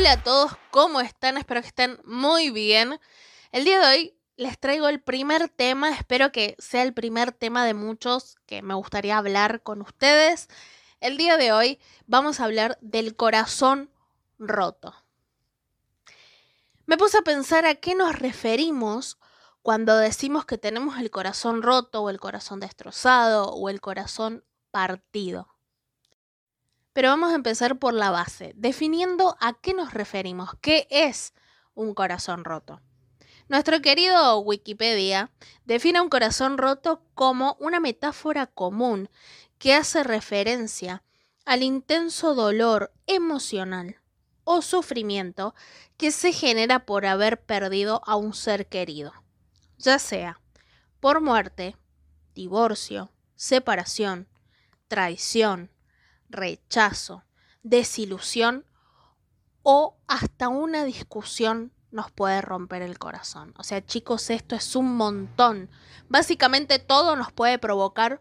Hola a todos, ¿cómo están? Espero que estén muy bien. El día de hoy les traigo el primer tema, espero que sea el primer tema de muchos que me gustaría hablar con ustedes. El día de hoy vamos a hablar del corazón roto. Me puse a pensar a qué nos referimos cuando decimos que tenemos el corazón roto o el corazón destrozado o el corazón partido. Pero vamos a empezar por la base, definiendo a qué nos referimos, qué es un corazón roto. Nuestro querido Wikipedia define un corazón roto como una metáfora común que hace referencia al intenso dolor emocional o sufrimiento que se genera por haber perdido a un ser querido, ya sea por muerte, divorcio, separación, traición, rechazo, desilusión o hasta una discusión nos puede romper el corazón. O sea, chicos, esto es un montón. Básicamente todo nos puede provocar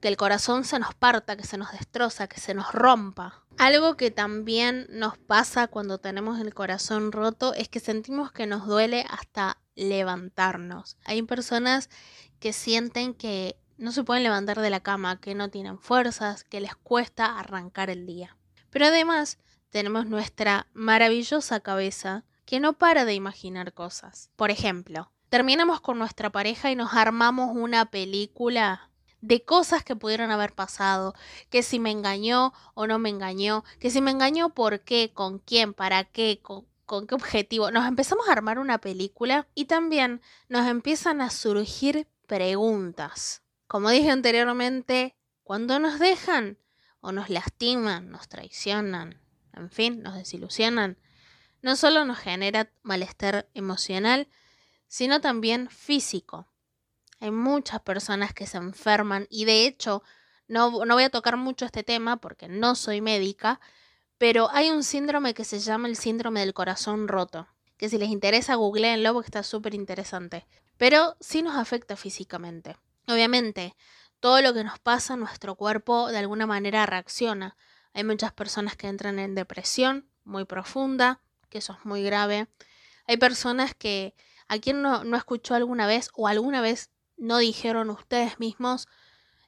que el corazón se nos parta, que se nos destroza, que se nos rompa. Algo que también nos pasa cuando tenemos el corazón roto es que sentimos que nos duele hasta levantarnos. Hay personas que sienten que no se pueden levantar de la cama, que no tienen fuerzas, que les cuesta arrancar el día. Pero además tenemos nuestra maravillosa cabeza que no para de imaginar cosas. Por ejemplo, terminamos con nuestra pareja y nos armamos una película de cosas que pudieron haber pasado, que si me engañó o no me engañó, que si me engañó por qué, con quién, para qué, con, con qué objetivo. Nos empezamos a armar una película y también nos empiezan a surgir preguntas. Como dije anteriormente, cuando nos dejan o nos lastiman, nos traicionan, en fin, nos desilusionan, no solo nos genera malestar emocional, sino también físico. Hay muchas personas que se enferman y de hecho no, no, voy a tocar mucho este tema porque no soy médica, pero hay un síndrome que se llama el síndrome del corazón roto, que si les interesa googleenlo porque está súper interesante, pero sí nos afecta físicamente. Obviamente, todo lo que nos pasa, nuestro cuerpo de alguna manera reacciona. Hay muchas personas que entran en depresión muy profunda, que eso es muy grave. Hay personas que, a quien no, no escuchó alguna vez o alguna vez no dijeron ustedes mismos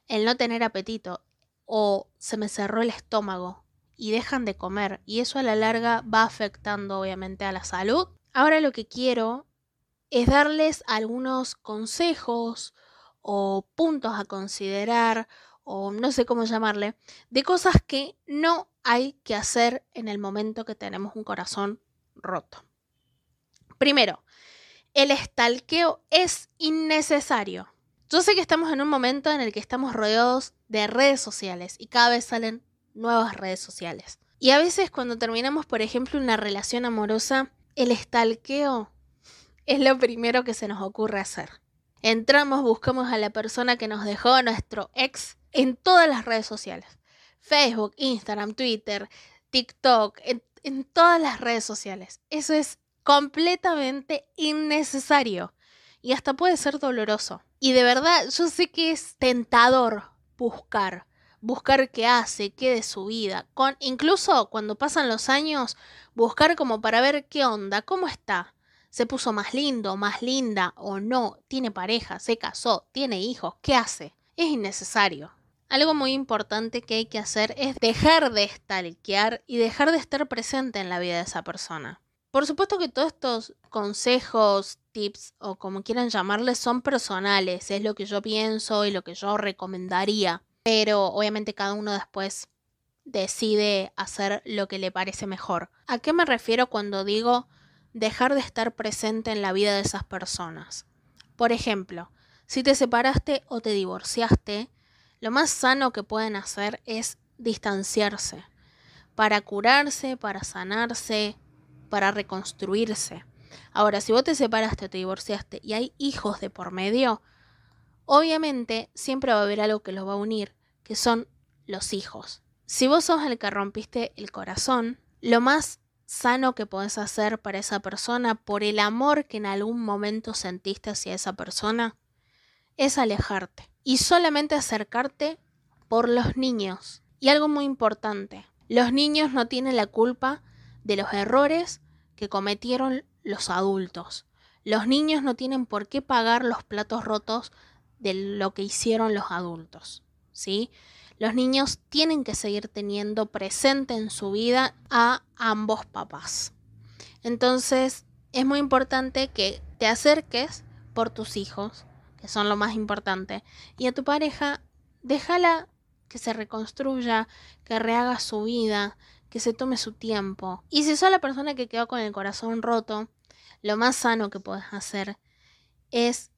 el no tener apetito o se me cerró el estómago y dejan de comer y eso a la larga va afectando obviamente a la salud. Ahora lo que quiero es darles algunos consejos o puntos a considerar o no sé cómo llamarle, de cosas que no hay que hacer en el momento que tenemos un corazón roto. Primero, el estalqueo es innecesario. Yo sé que estamos en un momento en el que estamos rodeados de redes sociales y cada vez salen nuevas redes sociales. Y a veces cuando terminamos, por ejemplo, una relación amorosa, el estalqueo es lo primero que se nos ocurre hacer. Entramos, buscamos a la persona que nos dejó nuestro ex en todas las redes sociales. Facebook, Instagram, Twitter, TikTok, en, todas las redes sociales. Eso es completamente innecesario y hasta puede ser doloroso. Y de verdad, yo sé que es tentador buscar, buscar qué hace, qué de su vida, con incluso cuando pasan los años, buscar como para ver qué onda, cómo está, se puso más lindo, más linda o no, tiene pareja, se casó, tiene hijos, ¿qué hace? Es innecesario. Algo muy importante que hay que hacer es dejar de stalkear y dejar de estar presente en la vida de esa persona. Por supuesto que todos estos consejos, tips o como quieran llamarles son personales, es lo que yo pienso y lo que yo recomendaría, pero obviamente cada uno después decide hacer lo que le parece mejor. ¿A qué me refiero cuando digo dejar de estar presente en la vida de esas personas. Por ejemplo, si te separaste o te divorciaste, lo más sano que pueden hacer es distanciarse, para curarse, para sanarse, para reconstruirse. Ahora, si vos te separaste o te divorciaste y hay hijos de por medio, obviamente siempre va a haber algo que los va a unir, que son los hijos. Si vos sos el que rompiste el corazón, lo más sano que podés hacer para esa persona por el amor que en algún momento sentiste hacia esa persona es alejarte y solamente acercarte por los niños. Y algo muy importante, los niños no tienen la culpa de los errores que cometieron los adultos. Los niños no tienen por qué pagar los platos rotos de lo que hicieron los adultos, ¿sí? Los niños tienen que seguir teniendo presente en su vida a ambos papás. Entonces, es muy importante que te acerques por tus hijos, que son lo más importante, y a tu pareja, déjala que se reconstruya, que rehaga su vida, que se tome su tiempo. Y si sos la persona que quedó con el corazón roto, lo más sano que puedes hacer es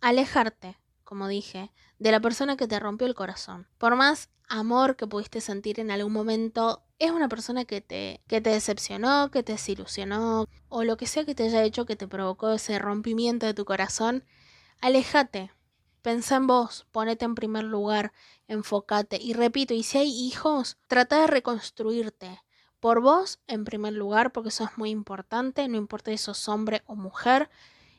alejarte, como dije, de la persona que te rompió el corazón. Por más amor que pudiste sentir en algún momento, es una persona que te, que te decepcionó, que te desilusionó, o lo que sea que te haya hecho que te provocó ese rompimiento de tu corazón, alejate. Pensa en vos, ponete en primer lugar, enfócate. Y repito, y si hay hijos, trata de reconstruirte. Por vos, en primer lugar, porque eso es muy importante, no importa si sos hombre o mujer.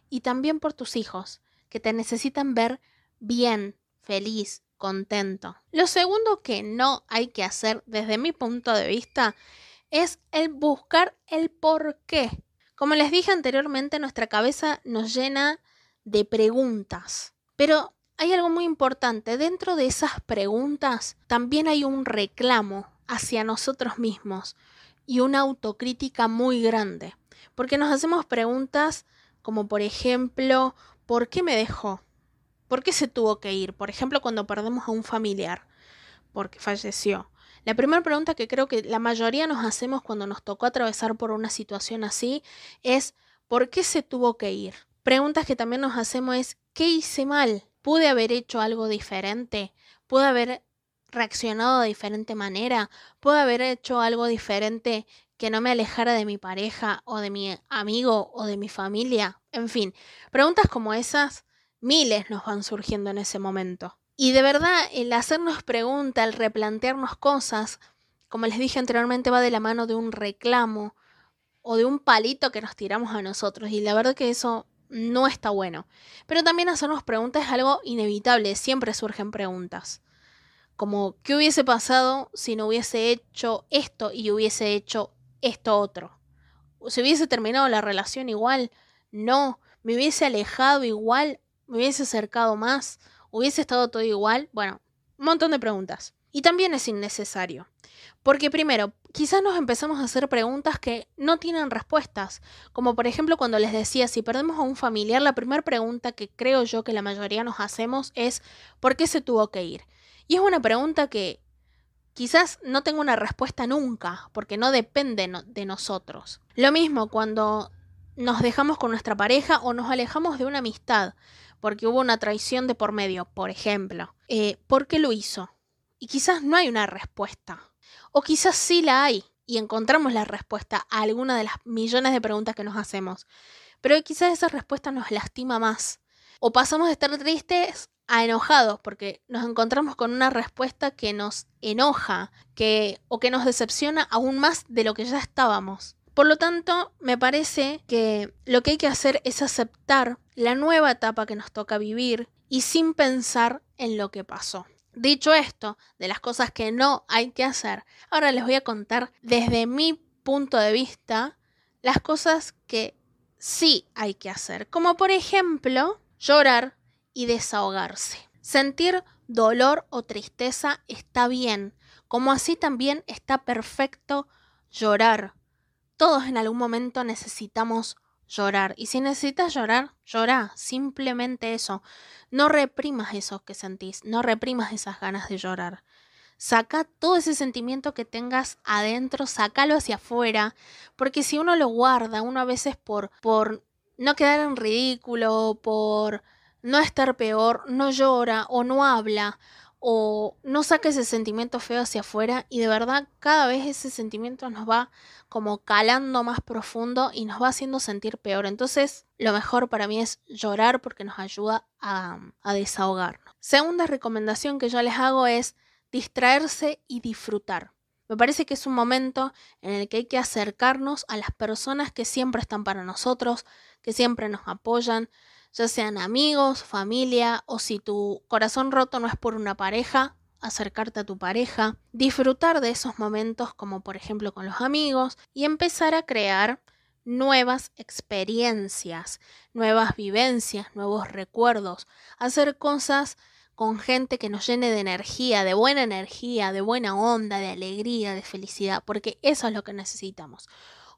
Y también por tus hijos, que te necesitan ver bien, feliz, contento. Lo segundo que no hay que hacer desde mi punto de vista es el buscar el por qué. Como les dije anteriormente, nuestra cabeza nos llena de preguntas. Pero hay algo muy importante. Dentro de esas preguntas también hay un reclamo hacia nosotros mismos y una autocrítica muy grande. Porque nos hacemos preguntas como por ejemplo, ¿por qué me dejó? ¿Por qué se tuvo que ir? Por ejemplo, cuando perdemos a un familiar, porque falleció. La primera pregunta que creo que la mayoría nos hacemos cuando nos tocó atravesar por una situación así es ¿por qué se tuvo que ir? Preguntas que también nos hacemos es ¿qué hice mal? ¿Pude haber hecho algo diferente? ¿Pude haber reaccionado de diferente manera? ¿Pude haber hecho algo diferente que no me alejara de mi pareja o de mi amigo o de mi familia? En fin, preguntas como esas miles nos van surgiendo en ese momento. Y de verdad, el hacernos preguntas, el replantearnos cosas, como les dije anteriormente, va de la mano de un reclamo o de un palito que nos tiramos a nosotros. Y la verdad que eso no está bueno. Pero también hacernos preguntas es algo inevitable, siempre surgen preguntas. Como, ¿qué hubiese pasado si no hubiese hecho esto y hubiese hecho esto otro? ¿Se hubiese terminado la relación igual? No. ¿Me hubiese alejado igual? ¿Me hubiese acercado más? ¿Hubiese estado todo igual? Bueno, un montón de preguntas. Y también es innecesario. Porque primero, quizás nos empezamos a hacer preguntas que no tienen respuestas. Como por ejemplo cuando les decía, si perdemos a un familiar, la primera pregunta que creo yo que la mayoría nos hacemos es, ¿por qué se tuvo que ir? Y es una pregunta que quizás no tenga una respuesta nunca, porque no depende de nosotros. Lo mismo cuando nos dejamos con nuestra pareja o nos alejamos de una amistad porque hubo una traición de por medio, por ejemplo. Eh, ¿Por qué lo hizo? Y quizás no hay una respuesta. O quizás sí la hay y encontramos la respuesta a alguna de las millones de preguntas que nos hacemos. Pero quizás esa respuesta nos lastima más. O pasamos de estar tristes a enojados porque nos encontramos con una respuesta que nos enoja que, o que nos decepciona aún más de lo que ya estábamos. Por lo tanto, me parece que lo que hay que hacer es aceptar la nueva etapa que nos toca vivir y sin pensar en lo que pasó. Dicho esto, de las cosas que no hay que hacer, ahora les voy a contar desde mi punto de vista las cosas que sí hay que hacer, como por ejemplo llorar y desahogarse. Sentir dolor o tristeza está bien, como así también está perfecto llorar, todos en algún momento necesitamos llorar. Y si necesitas llorar, llora. Simplemente eso. No reprimas eso que sentís. No reprimas esas ganas de llorar. Saca todo ese sentimiento que tengas adentro, sácalo hacia afuera. Porque si uno lo guarda, uno a veces por, por no quedar en ridículo, por no estar peor, no llora o no habla o no saca ese sentimiento feo hacia afuera y de verdad cada vez ese sentimiento nos va como calando más profundo y nos va haciendo sentir peor. Entonces lo mejor para mí es llorar porque nos ayuda a, a desahogarnos. Segunda recomendación que yo les hago es distraerse y disfrutar. Me parece que es un momento en el que hay que acercarnos a las personas que siempre están para nosotros, que siempre nos apoyan, ya sean amigos, familia o si tu corazón roto no es por una pareja, acercarte a tu pareja, disfrutar de esos momentos como por ejemplo con los amigos y empezar a crear nuevas experiencias, nuevas vivencias, nuevos recuerdos, hacer cosas con gente que nos llene de energía, de buena energía, de buena onda, de alegría, de felicidad, porque eso es lo que necesitamos.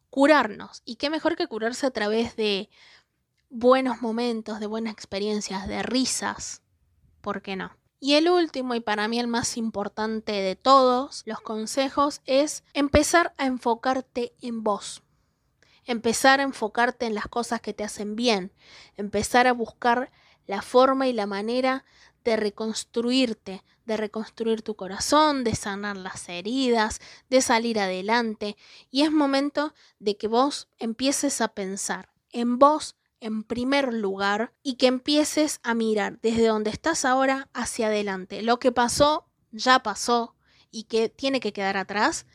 Curarnos. Y qué mejor que curarse a través de buenos momentos, de buenas experiencias, de risas. ¿Por qué no? Y el último y para mí el más importante de todos los consejos es empezar a enfocarte en vos. Empezar a enfocarte en las cosas que te hacen bien. Empezar a buscar la forma y la manera de reconstruirte, de reconstruir tu corazón, de sanar las heridas, de salir adelante. Y es momento de que vos empieces a pensar en vos en primer lugar y que empieces a mirar desde donde estás ahora hacia adelante. Lo que pasó, ya pasó y que tiene que quedar atrás.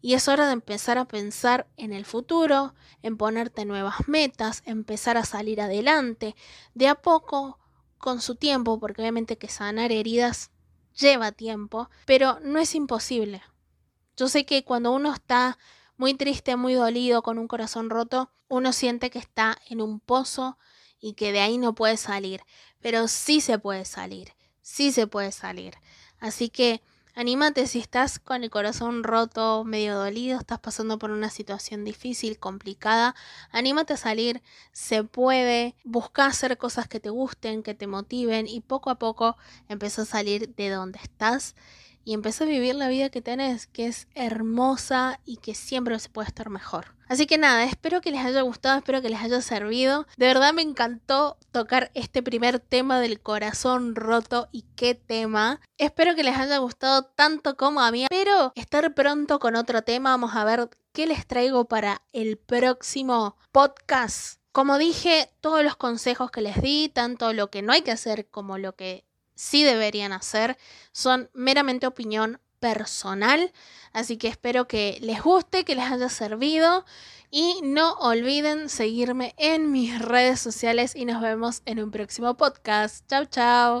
Y es hora de empezar a pensar en el futuro, en ponerte nuevas metas, empezar a salir adelante, de a poco, con su tiempo, porque obviamente que sanar heridas lleva tiempo, pero no es imposible. Yo sé que cuando uno está muy triste, muy dolido, con un corazón roto, uno siente que está en un pozo y que de ahí no puede salir, pero sí se puede salir, sí se puede salir. Así que anímate si estás con el corazón roto, medio dolido, estás pasando por una situación difícil, complicada, anímate a salir, se puede, busca hacer cosas que te gusten, que te motiven y poco a poco empieza a salir de donde estás y a vivir la vida que tenés, que es hermosa y que siempre se puede estar mejor. Así que nada, espero que les haya gustado, espero que les haya servido. De verdad me encantó tocar este primer tema del corazón roto y qué tema. Espero que les haya gustado tanto como a mí. Pero estar pronto con otro tema. Vamos a ver qué les traigo para el próximo podcast. Como dije, todos los consejos que les di, tanto lo que no hay que hacer como lo que sí deberían hacer, son meramente opinión personal, así que espero que les guste, que les haya servido y no olviden seguirme en mis redes sociales y nos vemos en un próximo podcast. Chao, chao.